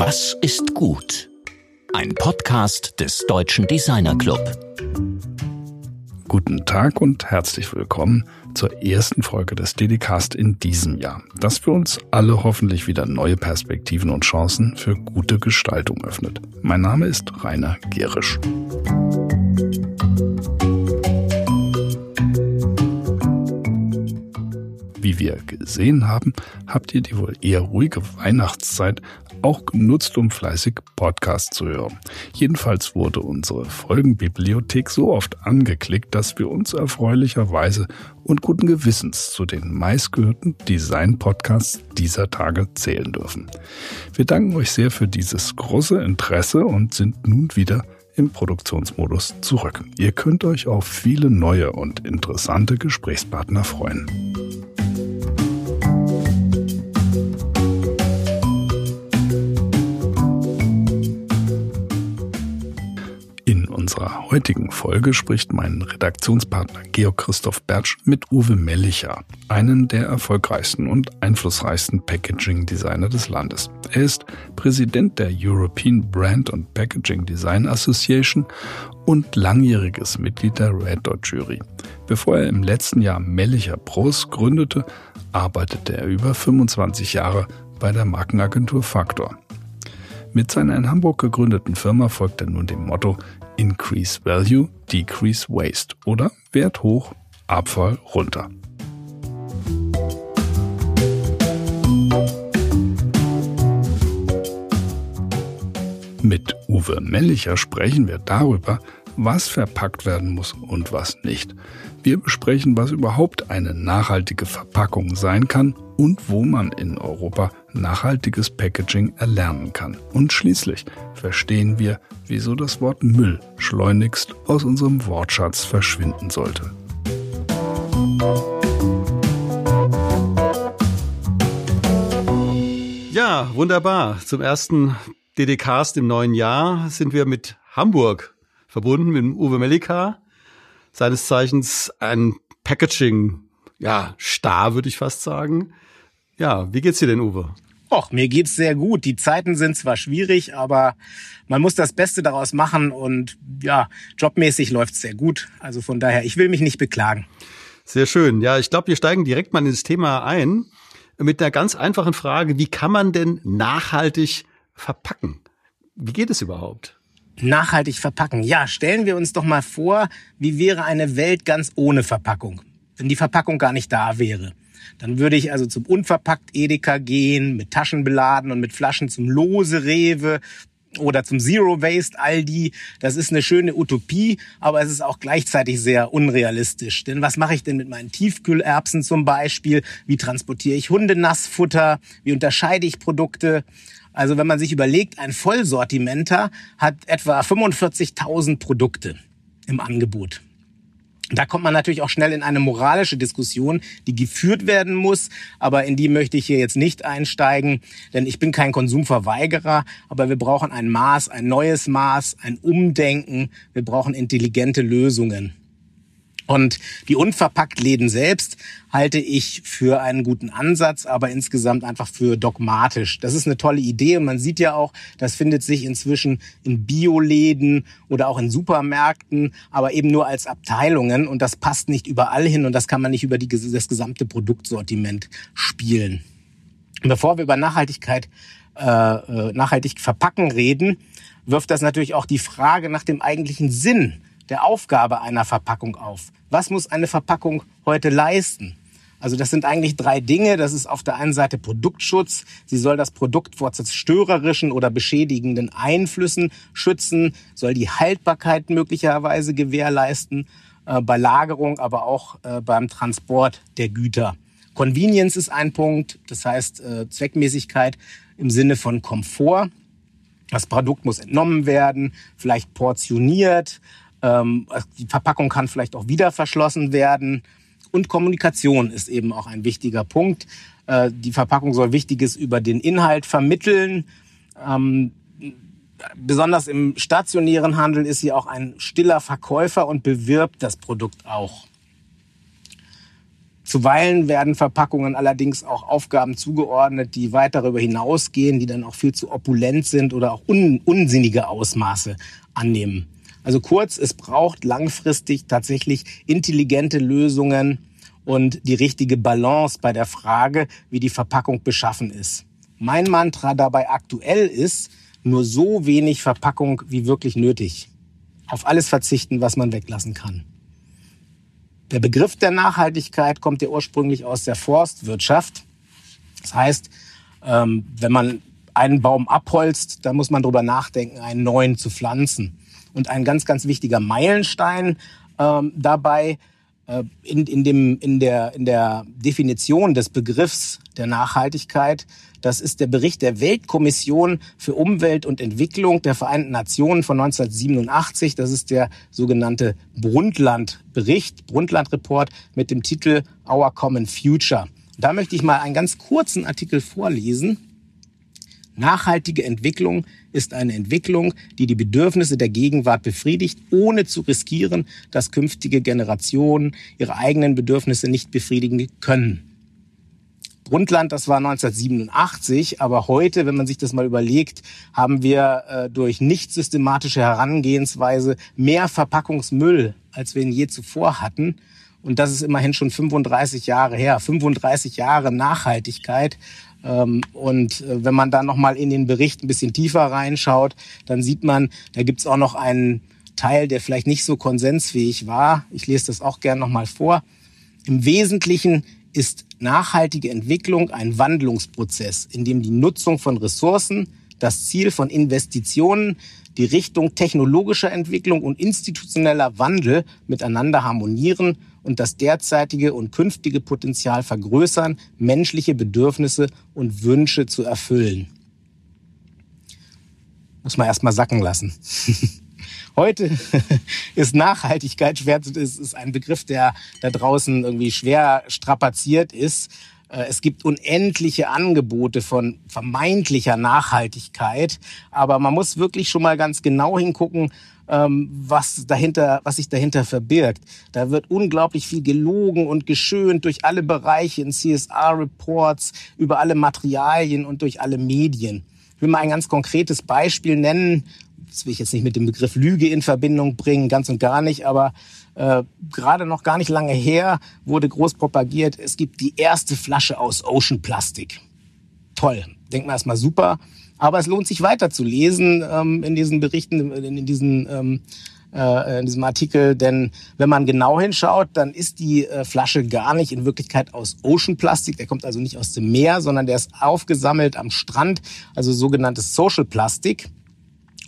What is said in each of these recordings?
Was ist gut? Ein Podcast des Deutschen Designer Club. Guten Tag und herzlich willkommen zur ersten Folge des Dedicast in diesem Jahr, das für uns alle hoffentlich wieder neue Perspektiven und Chancen für gute Gestaltung öffnet. Mein Name ist Rainer Gerisch. Wie wir gesehen haben, habt ihr die wohl eher ruhige Weihnachtszeit auch genutzt, um fleißig Podcasts zu hören. Jedenfalls wurde unsere Folgenbibliothek so oft angeklickt, dass wir uns erfreulicherweise und guten Gewissens zu den meistgehörten Design-Podcasts dieser Tage zählen dürfen. Wir danken euch sehr für dieses große Interesse und sind nun wieder im Produktionsmodus zurück. Ihr könnt euch auf viele neue und interessante Gesprächspartner freuen. Unserer heutigen Folge spricht mein Redaktionspartner Georg Christoph Bertsch mit Uwe Mellicher, einen der erfolgreichsten und einflussreichsten Packaging-Designer des Landes. Er ist Präsident der European Brand and Packaging Design Association und langjähriges Mitglied der Red Dot Jury. Bevor er im letzten Jahr Mellicher Pros gründete, arbeitete er über 25 Jahre bei der Markenagentur Factor. Mit seiner in Hamburg gegründeten Firma folgt er nun dem Motto Increase Value, Decrease Waste oder Wert hoch, Abfall runter. Mit Uwe Mellicher sprechen wir darüber, was verpackt werden muss und was nicht. Wir besprechen, was überhaupt eine nachhaltige Verpackung sein kann und wo man in Europa nachhaltiges Packaging erlernen kann. Und schließlich verstehen wir, wieso das Wort Müll schleunigst aus unserem Wortschatz verschwinden sollte. Ja, wunderbar. Zum ersten DDcast im neuen Jahr sind wir mit Hamburg verbunden, mit Uwe Melika, seines Zeichens ein Packaging, ja, Star, würde ich fast sagen. Ja, wie geht's dir denn, Uwe? Och, mir geht's sehr gut. Die Zeiten sind zwar schwierig, aber man muss das Beste daraus machen und ja, jobmäßig läuft's sehr gut. Also von daher, ich will mich nicht beklagen. Sehr schön. Ja, ich glaube, wir steigen direkt mal ins Thema ein mit einer ganz einfachen Frage. Wie kann man denn nachhaltig verpacken? Wie geht es überhaupt? Nachhaltig verpacken. Ja, stellen wir uns doch mal vor, wie wäre eine Welt ganz ohne Verpackung, wenn die Verpackung gar nicht da wäre. Dann würde ich also zum unverpackt Edeka gehen, mit Taschen beladen und mit Flaschen zum Lose Rewe oder zum Zero Waste Aldi. Das ist eine schöne Utopie, aber es ist auch gleichzeitig sehr unrealistisch. Denn was mache ich denn mit meinen Tiefkühlerbsen zum Beispiel? Wie transportiere ich Hundenassfutter? Wie unterscheide ich Produkte? Also wenn man sich überlegt, ein Vollsortimenter hat etwa 45.000 Produkte im Angebot. Da kommt man natürlich auch schnell in eine moralische Diskussion, die geführt werden muss, aber in die möchte ich hier jetzt nicht einsteigen, denn ich bin kein Konsumverweigerer, aber wir brauchen ein Maß, ein neues Maß, ein Umdenken, wir brauchen intelligente Lösungen. Und die Unverpacktläden selbst halte ich für einen guten Ansatz, aber insgesamt einfach für dogmatisch. Das ist eine tolle Idee und man sieht ja auch, das findet sich inzwischen in Bioläden oder auch in Supermärkten, aber eben nur als Abteilungen und das passt nicht überall hin und das kann man nicht über die, das gesamte Produktsortiment spielen. Bevor wir über Nachhaltigkeit, äh, äh, nachhaltig verpacken reden, wirft das natürlich auch die Frage nach dem eigentlichen Sinn der Aufgabe einer Verpackung auf. Was muss eine Verpackung heute leisten? Also das sind eigentlich drei Dinge. Das ist auf der einen Seite Produktschutz. Sie soll das Produkt vor zerstörerischen oder beschädigenden Einflüssen schützen, soll die Haltbarkeit möglicherweise gewährleisten, äh, bei Lagerung, aber auch äh, beim Transport der Güter. Convenience ist ein Punkt, das heißt äh, Zweckmäßigkeit im Sinne von Komfort. Das Produkt muss entnommen werden, vielleicht portioniert, die Verpackung kann vielleicht auch wieder verschlossen werden. Und Kommunikation ist eben auch ein wichtiger Punkt. Äh, die Verpackung soll Wichtiges über den Inhalt vermitteln. Ähm, besonders im stationären Handel ist sie auch ein stiller Verkäufer und bewirbt das Produkt auch. Zuweilen werden Verpackungen allerdings auch Aufgaben zugeordnet, die weit darüber hinausgehen, die dann auch viel zu opulent sind oder auch un unsinnige Ausmaße annehmen. Also kurz, es braucht langfristig tatsächlich intelligente Lösungen und die richtige Balance bei der Frage, wie die Verpackung beschaffen ist. Mein Mantra dabei aktuell ist, nur so wenig Verpackung wie wirklich nötig. Auf alles verzichten, was man weglassen kann. Der Begriff der Nachhaltigkeit kommt ja ursprünglich aus der Forstwirtschaft. Das heißt, ähm, wenn man einen Baum abholzt, dann muss man darüber nachdenken, einen neuen zu pflanzen. Und ein ganz, ganz wichtiger Meilenstein ähm, dabei äh, in, in, dem, in, der, in der Definition des Begriffs der Nachhaltigkeit das ist der Bericht der Weltkommission für Umwelt und Entwicklung der Vereinten Nationen von 1987. Das ist der sogenannte Brundtland-Bericht, Brundtland-Report mit dem Titel Our Common Future. Da möchte ich mal einen ganz kurzen Artikel vorlesen. Nachhaltige Entwicklung ist eine Entwicklung, die die Bedürfnisse der Gegenwart befriedigt, ohne zu riskieren, dass künftige Generationen ihre eigenen Bedürfnisse nicht befriedigen können. Brundtland, das war 1987, aber heute, wenn man sich das mal überlegt, haben wir äh, durch nicht systematische Herangehensweise mehr Verpackungsmüll, als wir ihn je zuvor hatten. Und das ist immerhin schon 35 Jahre her. 35 Jahre Nachhaltigkeit. Ähm, und äh, wenn man dann nochmal in den Bericht ein bisschen tiefer reinschaut, dann sieht man, da gibt's auch noch einen Teil, der vielleicht nicht so konsensfähig war. Ich lese das auch gern nochmal vor. Im Wesentlichen ist nachhaltige Entwicklung ein Wandlungsprozess, in dem die Nutzung von Ressourcen, das Ziel von Investitionen, die Richtung technologischer Entwicklung und institutioneller Wandel miteinander harmonieren und das derzeitige und künftige Potenzial vergrößern, menschliche Bedürfnisse und Wünsche zu erfüllen. Muss man erstmal sacken lassen. Heute ist Nachhaltigkeit schwer, ist, ist ein Begriff, der da draußen irgendwie schwer strapaziert ist. Äh, es gibt unendliche Angebote von vermeintlicher Nachhaltigkeit, aber man muss wirklich schon mal ganz genau hingucken, was dahinter, was sich dahinter verbirgt. Da wird unglaublich viel gelogen und geschönt durch alle Bereiche in CSR-Reports, über alle Materialien und durch alle Medien. Ich will mal ein ganz konkretes Beispiel nennen das will ich jetzt nicht mit dem Begriff Lüge in Verbindung bringen, ganz und gar nicht, aber äh, gerade noch gar nicht lange her wurde groß propagiert, es gibt die erste Flasche aus Ocean Plastik. Toll, denkt man erstmal super, aber es lohnt sich weiter zu lesen ähm, in diesen Berichten, in, in diesen ähm, äh, in diesem Artikel, denn wenn man genau hinschaut, dann ist die äh, Flasche gar nicht in Wirklichkeit aus Ocean Plastik. Der kommt also nicht aus dem Meer, sondern der ist aufgesammelt am Strand, also sogenanntes Social Plastik.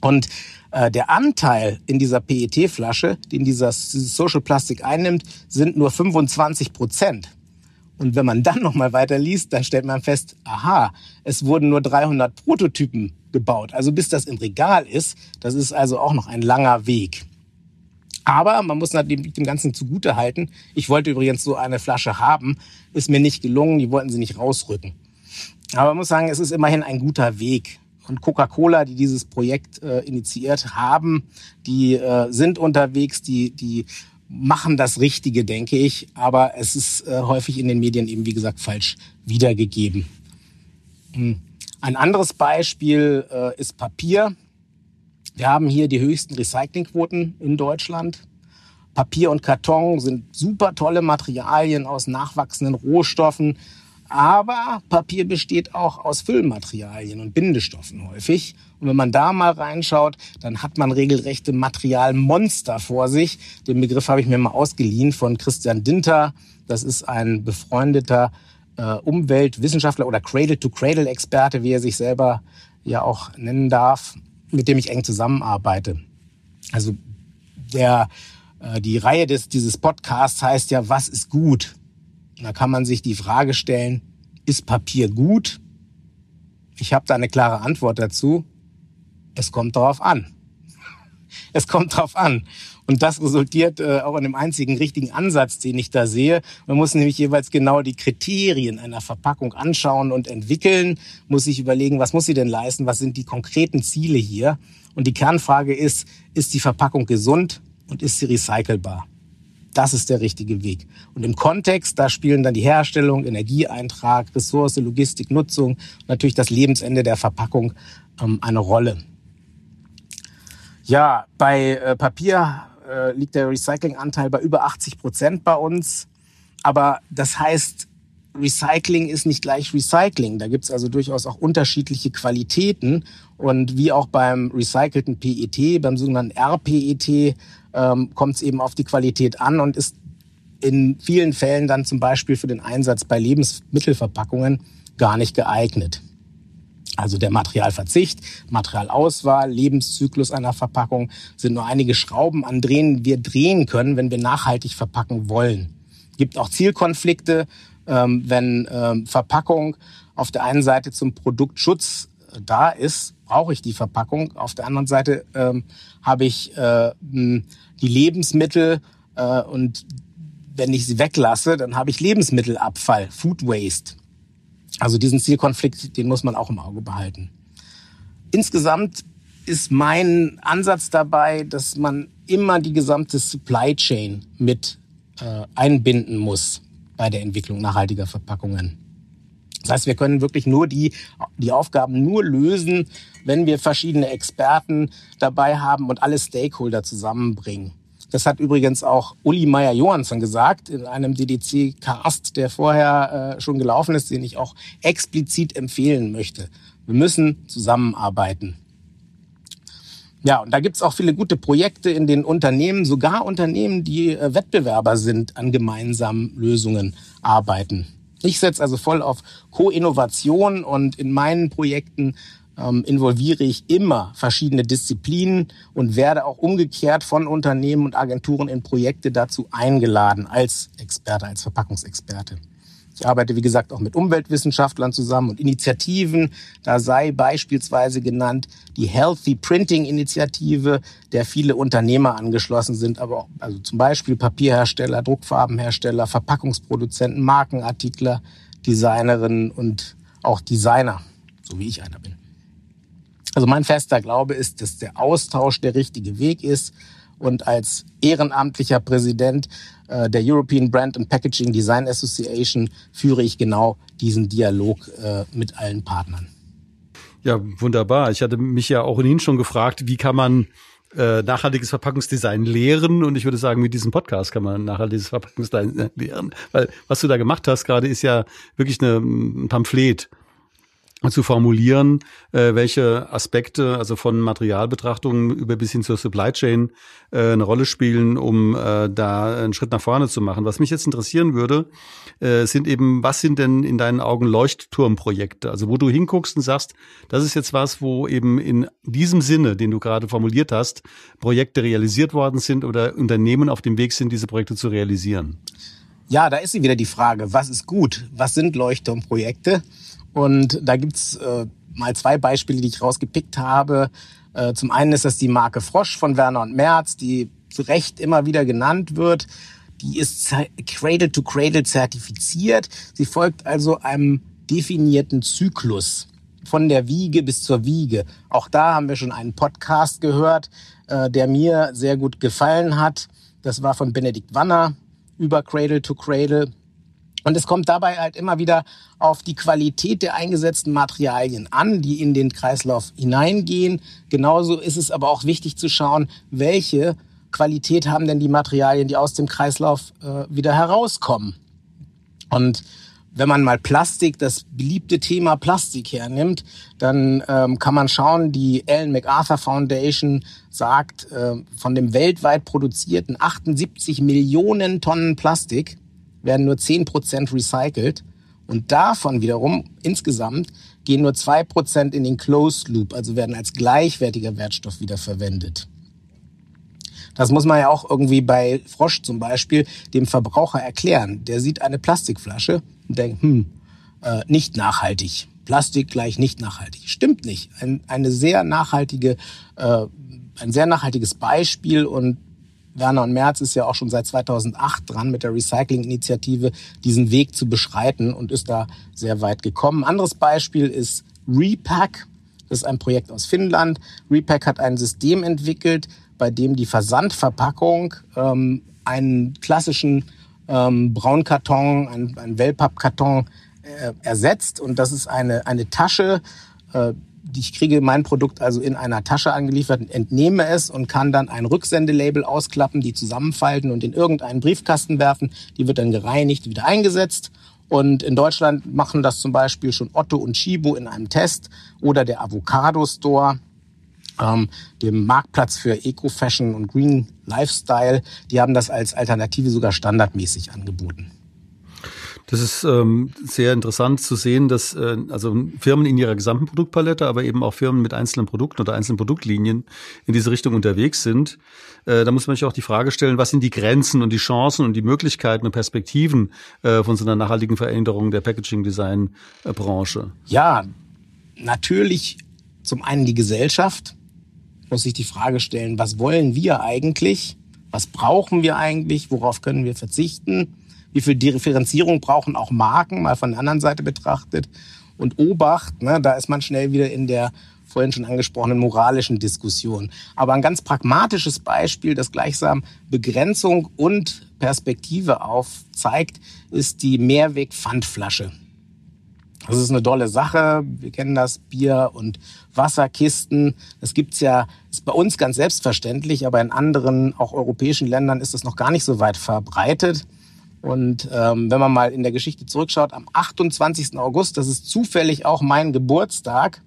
Und äh, der Anteil in dieser PET-Flasche, den dieser Social Plastic einnimmt, sind nur 25 Prozent. Und wenn man dann nochmal weiter liest, dann stellt man fest, aha, es wurden nur 300 Prototypen gebaut. Also bis das im Regal ist, das ist also auch noch ein langer Weg. Aber man muss natürlich dem Ganzen zugute halten. Ich wollte übrigens so eine Flasche haben, ist mir nicht gelungen, die wollten sie nicht rausrücken. Aber man muss sagen, es ist immerhin ein guter Weg und Coca-Cola, die dieses Projekt äh, initiiert haben, die äh, sind unterwegs, die, die machen das Richtige, denke ich. Aber es ist äh, häufig in den Medien eben, wie gesagt, falsch wiedergegeben. Hm. Ein anderes Beispiel äh, ist Papier. Wir haben hier die höchsten Recyclingquoten in Deutschland. Papier und Karton sind super tolle Materialien aus nachwachsenden Rohstoffen. Aber Papier besteht auch aus Füllmaterialien und Bindestoffen häufig. Und wenn man da mal reinschaut, dann hat man regelrechte Materialmonster vor sich. Den Begriff habe ich mir mal ausgeliehen von Christian Dinter. Das ist ein befreundeter äh, Umweltwissenschaftler oder Cradle-to-Cradle-Experte, wie er sich selber ja auch nennen darf, mit dem ich eng zusammenarbeite. Also der, äh, die Reihe des, dieses Podcasts heißt ja, was ist gut? Da kann man sich die Frage stellen, ist Papier gut? Ich habe da eine klare Antwort dazu. Es kommt darauf an. Es kommt darauf an. Und das resultiert äh, auch in dem einzigen richtigen Ansatz, den ich da sehe. Man muss nämlich jeweils genau die Kriterien einer Verpackung anschauen und entwickeln, muss sich überlegen, was muss sie denn leisten, was sind die konkreten Ziele hier. Und die Kernfrage ist, ist die Verpackung gesund und ist sie recycelbar? Das ist der richtige Weg. Und im Kontext, da spielen dann die Herstellung, Energieeintrag, Ressource, Logistik, Nutzung, natürlich das Lebensende der Verpackung ähm, eine Rolle. Ja, bei äh, Papier äh, liegt der Recyclinganteil bei über 80 Prozent bei uns. Aber das heißt, Recycling ist nicht gleich Recycling. Da gibt's also durchaus auch unterschiedliche Qualitäten. Und wie auch beim recycelten PET, beim sogenannten RPET, ähm, kommt es eben auf die Qualität an und ist in vielen Fällen dann zum Beispiel für den Einsatz bei Lebensmittelverpackungen gar nicht geeignet. Also der Materialverzicht, Materialauswahl, Lebenszyklus einer Verpackung sind nur einige Schrauben, an denen wir drehen können, wenn wir nachhaltig verpacken wollen. Es gibt auch Zielkonflikte, ähm, wenn ähm, Verpackung auf der einen Seite zum Produktschutz da ist, brauche ich die Verpackung. Auf der anderen Seite ähm, habe ich äh, die Lebensmittel äh, und wenn ich sie weglasse, dann habe ich Lebensmittelabfall, Food Waste. Also diesen Zielkonflikt, den muss man auch im Auge behalten. Insgesamt ist mein Ansatz dabei, dass man immer die gesamte Supply Chain mit äh, einbinden muss bei der Entwicklung nachhaltiger Verpackungen. Das heißt, wir können wirklich nur die, die Aufgaben nur lösen, wenn wir verschiedene Experten dabei haben und alle Stakeholder zusammenbringen. Das hat übrigens auch Uli Meyer-Johansson gesagt in einem DDC-Cast, der vorher äh, schon gelaufen ist, den ich auch explizit empfehlen möchte. Wir müssen zusammenarbeiten. Ja, und da gibt's auch viele gute Projekte in den Unternehmen, sogar Unternehmen, die äh, Wettbewerber sind, an gemeinsamen Lösungen arbeiten. Ich setze also voll auf Co-Innovation und in meinen Projekten ähm, involviere ich immer verschiedene Disziplinen und werde auch umgekehrt von Unternehmen und Agenturen in Projekte dazu eingeladen als Experte, als Verpackungsexperte. Ich arbeite, wie gesagt, auch mit Umweltwissenschaftlern zusammen und Initiativen. Da sei beispielsweise genannt die Healthy Printing Initiative, der viele Unternehmer angeschlossen sind, aber auch, also zum Beispiel Papierhersteller, Druckfarbenhersteller, Verpackungsproduzenten, Markenartikler, Designerinnen und auch Designer, so wie ich einer bin. Also mein fester Glaube ist, dass der Austausch der richtige Weg ist. Und als ehrenamtlicher Präsident äh, der European Brand and Packaging Design Association führe ich genau diesen Dialog äh, mit allen Partnern. Ja, wunderbar. Ich hatte mich ja auch in Ihnen schon gefragt, wie kann man äh, nachhaltiges Verpackungsdesign lehren und ich würde sagen, mit diesem Podcast kann man nachhaltiges Verpackungsdesign lehren, weil was du da gemacht hast gerade ist ja wirklich ein Pamphlet zu formulieren, äh, welche Aspekte, also von Materialbetrachtungen über bis hin zur Supply Chain äh, eine Rolle spielen, um äh, da einen Schritt nach vorne zu machen. Was mich jetzt interessieren würde, äh, sind eben, was sind denn in deinen Augen Leuchtturmprojekte? Also wo du hinguckst und sagst, das ist jetzt was, wo eben in diesem Sinne, den du gerade formuliert hast, Projekte realisiert worden sind oder Unternehmen auf dem Weg sind, diese Projekte zu realisieren. Ja, da ist sie wieder die Frage, was ist gut? Was sind Leuchtturmprojekte? Und da gibt's äh, mal zwei Beispiele, die ich rausgepickt habe. Äh, zum einen ist das die Marke Frosch von Werner und Merz, die zu Recht immer wieder genannt wird. Die ist Cradle to Cradle zertifiziert. Sie folgt also einem definierten Zyklus von der Wiege bis zur Wiege. Auch da haben wir schon einen Podcast gehört, äh, der mir sehr gut gefallen hat. Das war von Benedikt Wanner über Cradle to Cradle. Und es kommt dabei halt immer wieder auf die Qualität der eingesetzten Materialien an, die in den Kreislauf hineingehen. Genauso ist es aber auch wichtig zu schauen, welche Qualität haben denn die Materialien, die aus dem Kreislauf äh, wieder herauskommen. Und wenn man mal Plastik, das beliebte Thema Plastik hernimmt, dann ähm, kann man schauen, die Ellen MacArthur Foundation sagt, äh, von dem weltweit produzierten 78 Millionen Tonnen Plastik werden nur 10% recycelt und davon wiederum insgesamt gehen nur 2% in den Closed Loop, also werden als gleichwertiger Wertstoff wiederverwendet. Das muss man ja auch irgendwie bei Frosch zum Beispiel dem Verbraucher erklären. Der sieht eine Plastikflasche und denkt, hm, äh, nicht nachhaltig. Plastik gleich nicht nachhaltig. Stimmt nicht. Ein, eine sehr nachhaltige, äh, ein sehr nachhaltiges Beispiel und Werner und Merz ist ja auch schon seit 2008 dran mit der Recycling-Initiative, diesen Weg zu beschreiten und ist da sehr weit gekommen. Anderes Beispiel ist Repack. Das ist ein Projekt aus Finnland. Repack hat ein System entwickelt, bei dem die Versandverpackung ähm, einen klassischen ähm, Braunkarton, einen, einen Wellpappkarton äh, ersetzt. Und das ist eine, eine Tasche, äh, ich kriege mein Produkt also in einer Tasche angeliefert, entnehme es und kann dann ein Rücksendelabel ausklappen, die zusammenfalten und in irgendeinen Briefkasten werfen. Die wird dann gereinigt, wieder eingesetzt. Und in Deutschland machen das zum Beispiel schon Otto und Chibo in einem Test oder der Avocado Store, ähm, dem Marktplatz für Eco-Fashion und Green Lifestyle. Die haben das als Alternative sogar standardmäßig angeboten. Das ist ähm, sehr interessant zu sehen, dass äh, also Firmen in ihrer gesamten Produktpalette, aber eben auch Firmen mit einzelnen Produkten oder einzelnen Produktlinien in diese Richtung unterwegs sind. Äh, da muss man sich auch die Frage stellen, was sind die Grenzen und die Chancen und die Möglichkeiten und Perspektiven äh, von so einer nachhaltigen Veränderung der Packaging-Design-Branche? Ja, natürlich zum einen die Gesellschaft muss sich die Frage stellen, was wollen wir eigentlich? Was brauchen wir eigentlich? Worauf können wir verzichten? Wie viel Differenzierung brauchen auch Marken, mal von der anderen Seite betrachtet. Und Obacht, ne, da ist man schnell wieder in der vorhin schon angesprochenen moralischen Diskussion. Aber ein ganz pragmatisches Beispiel, das gleichsam Begrenzung und Perspektive aufzeigt, ist die Mehrweg-Pfandflasche. Das ist eine tolle Sache. Wir kennen das Bier und Wasserkisten. Das gibt's ja, ist bei uns ganz selbstverständlich, aber in anderen, auch europäischen Ländern ist das noch gar nicht so weit verbreitet. Und ähm, wenn man mal in der Geschichte zurückschaut, am 28. August, das ist zufällig auch mein Geburtstag,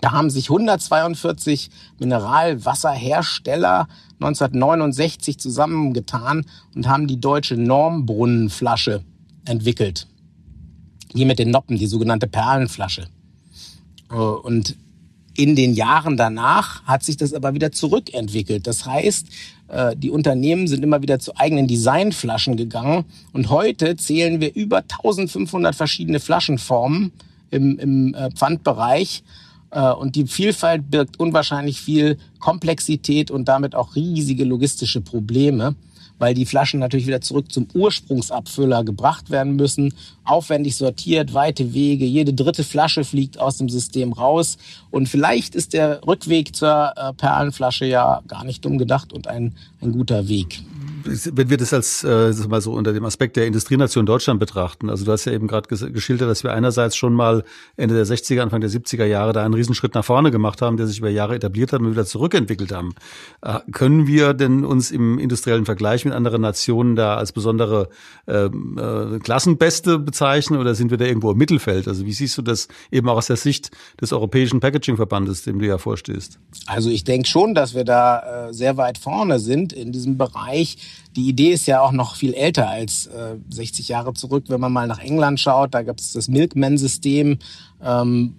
da haben sich 142 Mineralwasserhersteller 1969 zusammengetan und haben die deutsche Normbrunnenflasche entwickelt. Die mit den Noppen, die sogenannte Perlenflasche. Äh, und in den Jahren danach hat sich das aber wieder zurückentwickelt. Das heißt, äh, die Unternehmen sind immer wieder zu eigenen Designflaschen gegangen. Und heute zählen wir über 1500 verschiedene Flaschenformen im, im äh, Pfandbereich. Äh, und die Vielfalt birgt unwahrscheinlich viel Komplexität und damit auch riesige logistische Probleme weil die Flaschen natürlich wieder zurück zum Ursprungsabfüller gebracht werden müssen. Aufwendig sortiert, weite Wege, jede dritte Flasche fliegt aus dem System raus. Und vielleicht ist der Rückweg zur äh, Perlenflasche ja gar nicht dumm gedacht und ein, ein guter Weg wenn wir das als äh, mal so unter dem Aspekt der Industrienation Deutschland betrachten, also du hast ja eben gerade geschildert, dass wir einerseits schon mal Ende der 60er, Anfang der 70er Jahre da einen Riesenschritt nach vorne gemacht haben, der sich über Jahre etabliert hat und wieder zurückentwickelt haben. Äh, können wir denn uns im industriellen Vergleich mit anderen Nationen da als besondere ähm, äh, Klassenbeste bezeichnen oder sind wir da irgendwo im Mittelfeld? Also wie siehst du das eben auch aus der Sicht des Europäischen Packaging-Verbandes, dem du ja vorstehst? Also ich denke schon, dass wir da äh, sehr weit vorne sind in diesem Bereich die Idee ist ja auch noch viel älter als äh, 60 Jahre zurück. Wenn man mal nach England schaut, da gab es das Milkman-System. Ähm,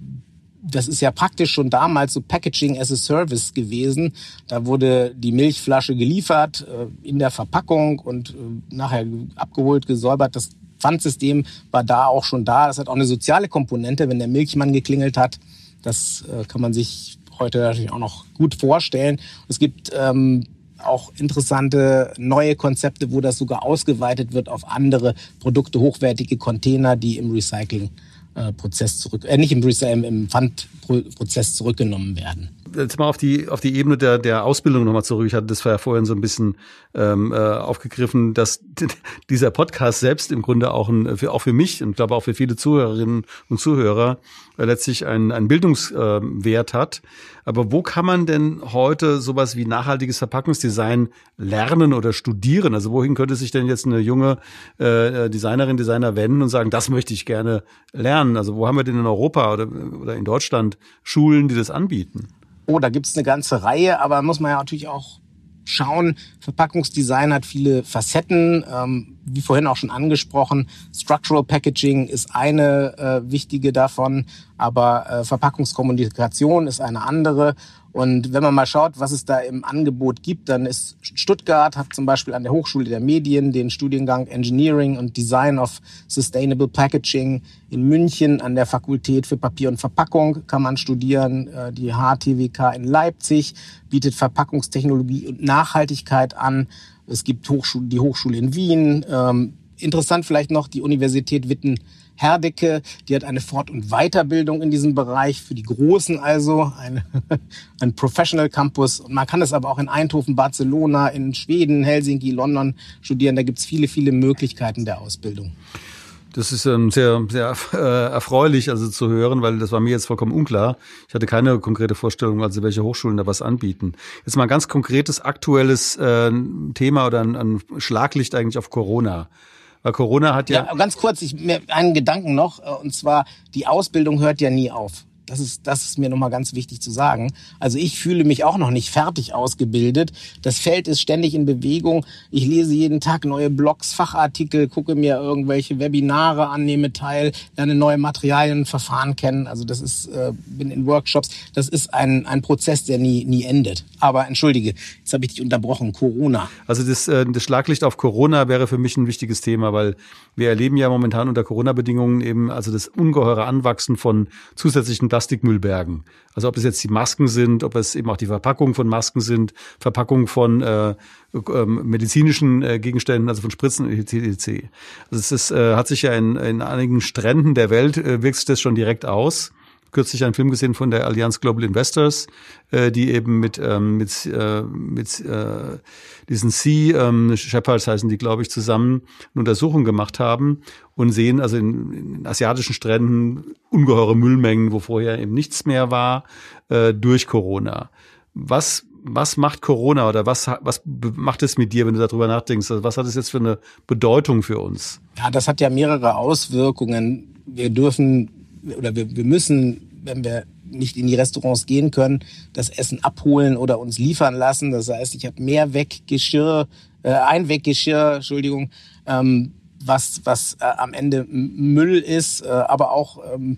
das ist ja praktisch schon damals so Packaging as a Service gewesen. Da wurde die Milchflasche geliefert äh, in der Verpackung und äh, nachher abgeholt, gesäubert. Das Pfandsystem war da auch schon da. Das hat auch eine soziale Komponente, wenn der Milchmann geklingelt hat. Das äh, kann man sich heute natürlich auch noch gut vorstellen. Es gibt ähm, auch interessante neue Konzepte, wo das sogar ausgeweitet wird auf andere Produkte, hochwertige Container, die im Recycling-Prozess zurück, äh, nicht im, Recycling, im Pfandprozess zurückgenommen werden jetzt mal auf die auf die Ebene der der Ausbildung nochmal zurück. Ich hatte das ja vorhin so ein bisschen ähm, äh, aufgegriffen, dass dieser Podcast selbst im Grunde auch ein für auch für mich und glaube auch für viele Zuhörerinnen und Zuhörer äh, letztlich einen, einen Bildungswert äh, hat. Aber wo kann man denn heute sowas wie nachhaltiges Verpackungsdesign lernen oder studieren? Also wohin könnte sich denn jetzt eine junge äh, Designerin, Designer wenden und sagen, das möchte ich gerne lernen? Also wo haben wir denn in Europa oder, oder in Deutschland Schulen, die das anbieten? Oh, da gibt's eine ganze Reihe, aber muss man ja natürlich auch schauen. Verpackungsdesign hat viele Facetten, ähm, wie vorhin auch schon angesprochen. Structural Packaging ist eine äh, wichtige davon, aber äh, Verpackungskommunikation ist eine andere. Und wenn man mal schaut, was es da im Angebot gibt, dann ist Stuttgart hat zum Beispiel an der Hochschule der Medien den Studiengang Engineering und Design of Sustainable Packaging. In München an der Fakultät für Papier und Verpackung kann man studieren. Äh, die HTWK in Leipzig bietet Verpackungstechnologie und Nachhaltigkeit an. Es gibt Hochschule, die Hochschule in Wien. Ähm, interessant vielleicht noch die Universität Witten Herdecke, die hat eine Fort- und Weiterbildung in diesem Bereich für die Großen also, eine, ein Professional Campus. Und man kann es aber auch in Eindhoven, Barcelona, in Schweden, Helsinki, London studieren. Da gibt's viele, viele Möglichkeiten der Ausbildung. Das ist ähm, sehr, sehr äh, erfreulich, also zu hören, weil das war mir jetzt vollkommen unklar. Ich hatte keine konkrete Vorstellung, also welche Hochschulen da was anbieten. Jetzt mal ein ganz konkretes, aktuelles äh, Thema oder ein, ein Schlaglicht eigentlich auf Corona. Weil Corona hat ja. Ja, ganz kurz, ich, mir einen Gedanken noch, äh, und zwar, die Ausbildung hört ja nie auf. Das ist, das ist mir nochmal ganz wichtig zu sagen. Also ich fühle mich auch noch nicht fertig ausgebildet. Das Feld ist ständig in Bewegung. Ich lese jeden Tag neue Blogs, Fachartikel, gucke mir irgendwelche Webinare an, nehme teil, lerne neue Materialien, Verfahren kennen. Also das ist, äh, bin in Workshops. Das ist ein, ein Prozess, der nie, nie endet. Aber entschuldige, jetzt habe ich dich unterbrochen. Corona. Also das, äh, das Schlaglicht auf Corona wäre für mich ein wichtiges Thema, weil wir erleben ja momentan unter Corona-Bedingungen eben also das ungeheure Anwachsen von zusätzlichen Plastikmüllbergen. Also ob es jetzt die Masken sind, ob es eben auch die Verpackungen von Masken sind, Verpackungen von äh, äh, medizinischen äh, Gegenständen, also von Spritzen etc. Also es ist, äh, hat sich ja in, in einigen Stränden der Welt äh, wirkt sich das schon direkt aus kürzlich einen Film gesehen von der Allianz Global Investors, äh, die eben mit ähm, mit äh, mit äh, diesen Sea ähm, Shepherds heißen die, glaube ich, zusammen eine Untersuchung gemacht haben und sehen also in, in asiatischen Stränden ungeheure Müllmengen, wo vorher eben nichts mehr war äh, durch Corona. Was was macht Corona oder was, was macht es mit dir, wenn du darüber nachdenkst? Also was hat es jetzt für eine Bedeutung für uns? Ja, das hat ja mehrere Auswirkungen. Wir dürfen oder wir, wir müssen, wenn wir nicht in die Restaurants gehen können, das Essen abholen oder uns liefern lassen. Das heißt, ich habe mehr Weggeschirr, äh, Einweggeschirr, Entschuldigung, ähm, was, was äh, am Ende Müll ist, äh, aber auch, ähm,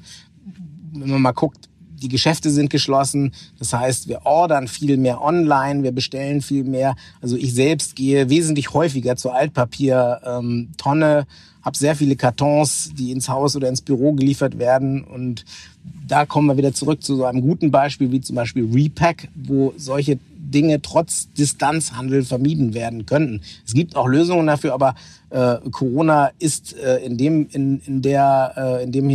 wenn man mal guckt, die Geschäfte sind geschlossen. Das heißt, wir ordern viel mehr online, wir bestellen viel mehr. Also ich selbst gehe wesentlich häufiger zur Altpapiertonne, ähm, habe sehr viele Kartons, die ins Haus oder ins Büro geliefert werden. Und da kommen wir wieder zurück zu so einem guten Beispiel wie zum Beispiel Repack, wo solche Dinge trotz Distanzhandel vermieden werden könnten. Es gibt auch Lösungen dafür, aber äh, Corona ist äh, in dem in, in der äh, in dem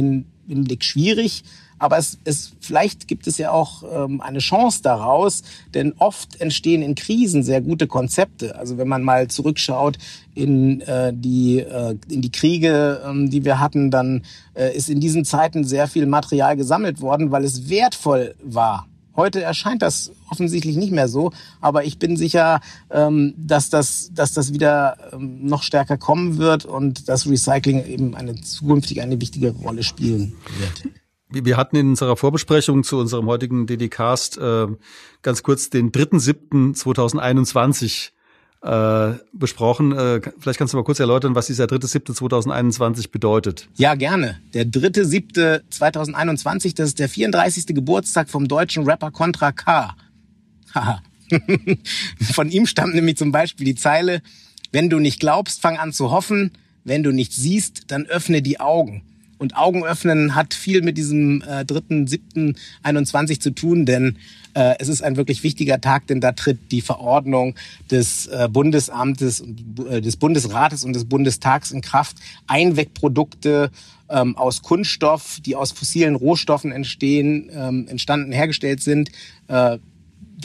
Hinblick schwierig. Aber es, es, vielleicht gibt es ja auch ähm, eine Chance daraus, denn oft entstehen in Krisen sehr gute Konzepte. Also wenn man mal zurückschaut in äh, die äh, in die Kriege, ähm, die wir hatten, dann äh, ist in diesen Zeiten sehr viel Material gesammelt worden, weil es wertvoll war. Heute erscheint das offensichtlich nicht mehr so, aber ich bin sicher, ähm, dass das, dass das wieder ähm, noch stärker kommen wird und dass Recycling eben eine zukünftig eine wichtige Rolle spielen wird wir hatten in unserer Vorbesprechung zu unserem heutigen DD-Cast äh, ganz kurz den 3.7.2021 äh, besprochen. Äh, vielleicht kannst du mal kurz erläutern, was dieser 3.7.2021 bedeutet. Ja, gerne. Der 3.7.2021, das ist der 34. Geburtstag vom deutschen Rapper Contra K. Von ihm stammt nämlich zum Beispiel die Zeile, wenn du nicht glaubst, fang an zu hoffen, wenn du nicht siehst, dann öffne die Augen. Und Augen öffnen hat viel mit diesem äh, 3.7.21 zu tun, denn äh, es ist ein wirklich wichtiger Tag, denn da tritt die Verordnung des äh, Bundesamtes, äh, des Bundesrates und des Bundestags in Kraft. Einwegprodukte ähm, aus Kunststoff, die aus fossilen Rohstoffen entstehen, ähm, entstanden, hergestellt sind, äh,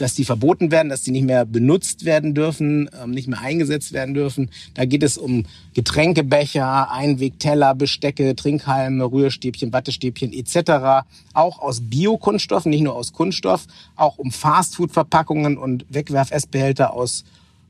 dass die verboten werden, dass die nicht mehr benutzt werden dürfen, ähm, nicht mehr eingesetzt werden dürfen. Da geht es um Getränkebecher, Einwegteller, Bestecke, Trinkhalme, Rührstäbchen, Wattestäbchen etc. Auch aus Biokunststoffen, nicht nur aus Kunststoff, auch um Fastfood-Verpackungen und Wegwerf-Essbehälter aus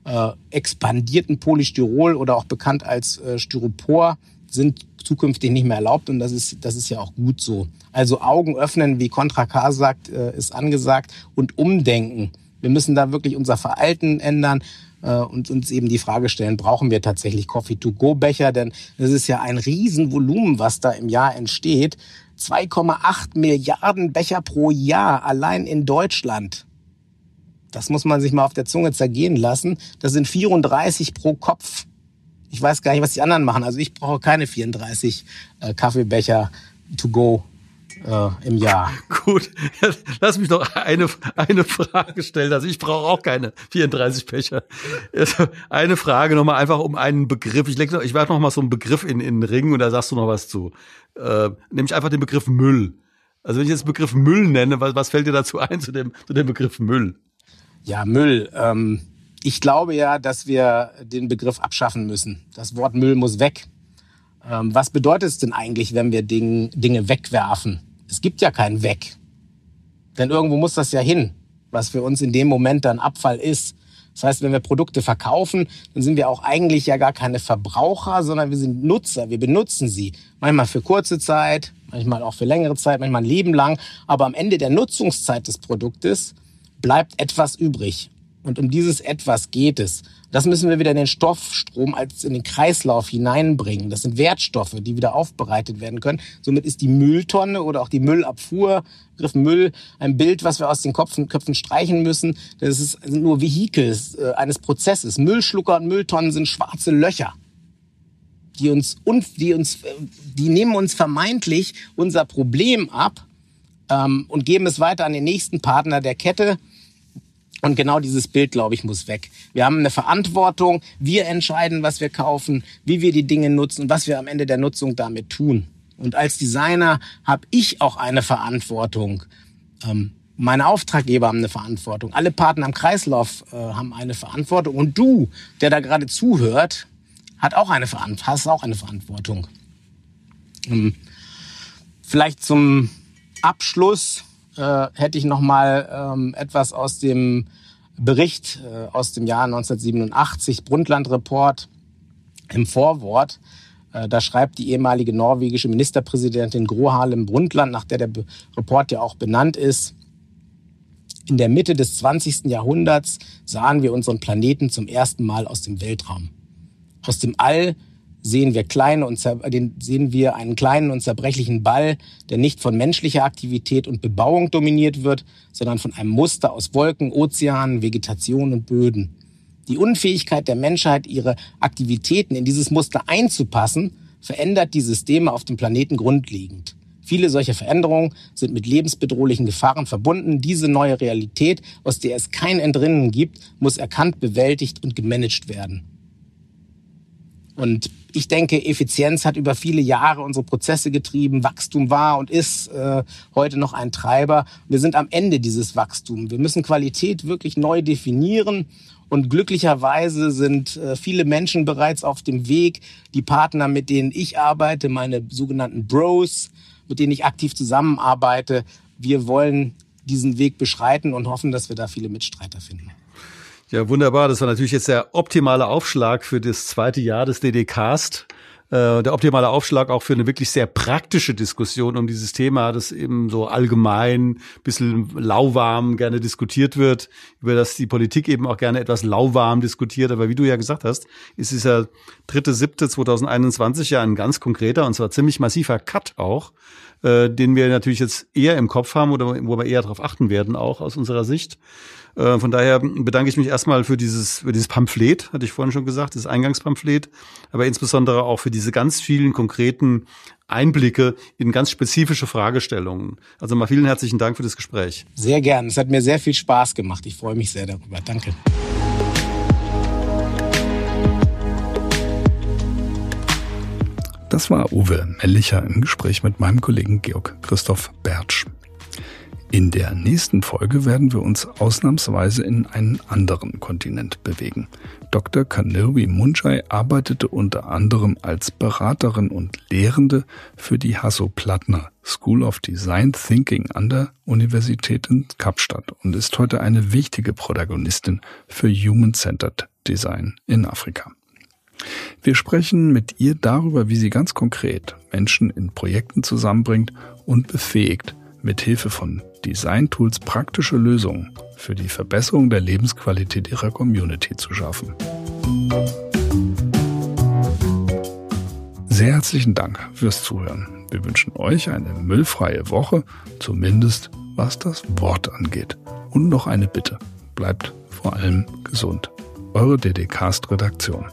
äh, expandierten Polystyrol oder auch bekannt als äh, Styropor sind zukünftig nicht mehr erlaubt und das ist, das ist ja auch gut so. Also Augen öffnen, wie Contra K sagt, äh, ist angesagt und umdenken. Wir müssen da wirklich unser Verhalten ändern äh, und uns eben die Frage stellen, brauchen wir tatsächlich Coffee-to-go-Becher? Denn es ist ja ein Riesenvolumen, was da im Jahr entsteht. 2,8 Milliarden Becher pro Jahr allein in Deutschland. Das muss man sich mal auf der Zunge zergehen lassen. Das sind 34 pro Kopf. Ich weiß gar nicht, was die anderen machen. Also ich brauche keine 34 äh, Kaffeebecher to go äh, im Jahr. Gut, lass mich noch eine, eine Frage stellen. Also ich brauche auch keine 34 Becher. Also eine Frage nochmal einfach um einen Begriff. Ich, leg noch, ich werfe noch mal so einen Begriff in, in den Ring und da sagst du noch was zu. Äh, nämlich einfach den Begriff Müll. Also wenn ich jetzt den Begriff Müll nenne, was, was fällt dir dazu ein zu dem, zu dem Begriff Müll? Ja, Müll. Ähm, ich glaube ja, dass wir den Begriff abschaffen müssen. Das Wort Müll muss weg. Ähm, was bedeutet es denn eigentlich, wenn wir Ding, Dinge wegwerfen? Es gibt ja kein Weg. Denn irgendwo muss das ja hin, was für uns in dem Moment dann Abfall ist. Das heißt, wenn wir Produkte verkaufen, dann sind wir auch eigentlich ja gar keine Verbraucher, sondern wir sind Nutzer. Wir benutzen sie. Manchmal für kurze Zeit, manchmal auch für längere Zeit, manchmal ein Leben lang. Aber am Ende der Nutzungszeit des Produktes bleibt etwas übrig. Und um dieses etwas geht es. Das müssen wir wieder in den Stoffstrom als in den Kreislauf hineinbringen. Das sind Wertstoffe, die wieder aufbereitet werden können. Somit ist die Mülltonne oder auch die Müllabfuhr, Begriff Müll, ein Bild, was wir aus den Köpfen, Köpfen streichen müssen. Das ist, nur Vehikel äh, eines Prozesses. Müllschlucker und Mülltonnen sind schwarze Löcher die uns, die uns, äh, die nehmen uns vermeintlich unser Problem ab ähm, und geben es weiter an den nächsten Partner der Kette. Und genau dieses Bild, glaube ich, muss weg. Wir haben eine Verantwortung. Wir entscheiden, was wir kaufen, wie wir die Dinge nutzen und was wir am Ende der Nutzung damit tun. Und als Designer habe ich auch eine Verantwortung. Ähm, meine Auftraggeber haben eine Verantwortung. Alle Partner im Kreislauf äh, haben eine Verantwortung. Und du, der da gerade zuhört, hat auch eine hast auch eine Verantwortung. Ähm, vielleicht zum Abschluss äh, hätte ich noch mal ähm, etwas aus dem Bericht äh, aus dem Jahr 1987, Brundtland-Report im Vorwort. Äh, da schreibt die ehemalige norwegische Ministerpräsidentin Gro Harlem Brundtland, nach der der Be Report ja auch benannt ist, in der Mitte des 20. Jahrhunderts sahen wir unseren Planeten zum ersten Mal aus dem Weltraum. Aus dem All sehen wir, kleine und den sehen wir einen kleinen und zerbrechlichen Ball, der nicht von menschlicher Aktivität und Bebauung dominiert wird, sondern von einem Muster aus Wolken, Ozeanen, Vegetation und Böden. Die Unfähigkeit der Menschheit, ihre Aktivitäten in dieses Muster einzupassen, verändert die Systeme auf dem Planeten grundlegend. Viele solcher Veränderungen sind mit lebensbedrohlichen Gefahren verbunden. Diese neue Realität, aus der es kein Entrinnen gibt, muss erkannt, bewältigt und gemanagt werden. Und ich denke, Effizienz hat über viele Jahre unsere Prozesse getrieben. Wachstum war und ist äh, heute noch ein Treiber. Wir sind am Ende dieses Wachstums. Wir müssen Qualität wirklich neu definieren. Und glücklicherweise sind äh, viele Menschen bereits auf dem Weg. Die Partner, mit denen ich arbeite, meine sogenannten Bros, mit denen ich aktiv zusammenarbeite, wir wollen diesen Weg beschreiten und hoffen, dass wir da viele Mitstreiter finden. Ja, wunderbar. Das war natürlich jetzt der optimale Aufschlag für das zweite Jahr des DD-Cast. Äh, der optimale Aufschlag auch für eine wirklich sehr praktische Diskussion um dieses Thema, das eben so allgemein, bisschen lauwarm gerne diskutiert wird, über das die Politik eben auch gerne etwas lauwarm diskutiert. Aber wie du ja gesagt hast, ist dieser dritte, siebte 2021 ja ein ganz konkreter und zwar ziemlich massiver Cut auch, äh, den wir natürlich jetzt eher im Kopf haben oder wo wir eher darauf achten werden, auch aus unserer Sicht. Äh, von daher bedanke ich mich erstmal für dieses, für dieses Pamphlet, hatte ich vorhin schon gesagt, das Eingangspamphlet, aber insbesondere auch für diese ganz vielen konkreten Einblicke in ganz spezifische Fragestellungen. Also mal vielen herzlichen Dank für das Gespräch. Sehr gern. Es hat mir sehr viel Spaß gemacht. Ich freue mich sehr darüber. Danke. Das war Uwe Mellicher im Gespräch mit meinem Kollegen Georg Christoph Bertsch. In der nächsten Folge werden wir uns ausnahmsweise in einen anderen Kontinent bewegen. Dr. Kanirvi Munjai arbeitete unter anderem als Beraterin und Lehrende für die Hasso-Plattner School of Design Thinking an der Universität in Kapstadt und ist heute eine wichtige Protagonistin für Human-Centered Design in Afrika. Wir sprechen mit ihr darüber, wie sie ganz konkret Menschen in Projekten zusammenbringt und befähigt, mit Hilfe von Design-Tools praktische Lösungen für die Verbesserung der Lebensqualität ihrer Community zu schaffen. Sehr herzlichen Dank fürs Zuhören. Wir wünschen euch eine müllfreie Woche, zumindest was das Wort angeht. Und noch eine Bitte. Bleibt vor allem gesund. Eure DDcast-Redaktion.